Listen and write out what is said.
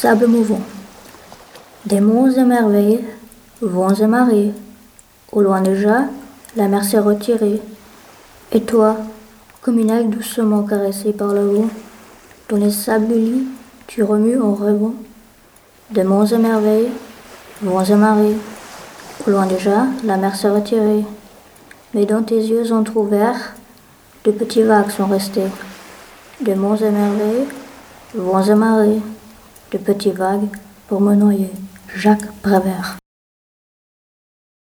sable mouvant. Des monts et merveilles, vents et marées. Au loin déjà, la mer s'est retirée. Et toi, comme une algue doucement caressée par le vent, dans les sables lits, tu remues en rêvant. Des monts et merveilles, vents et marées. Au loin déjà, la mer s'est retirée. Mais dans tes yeux entr'ouverts, de petits vagues sont restés. Des monts et merveilles, vents et marées. De petits vagues pour me noyer. Jacques Prévert.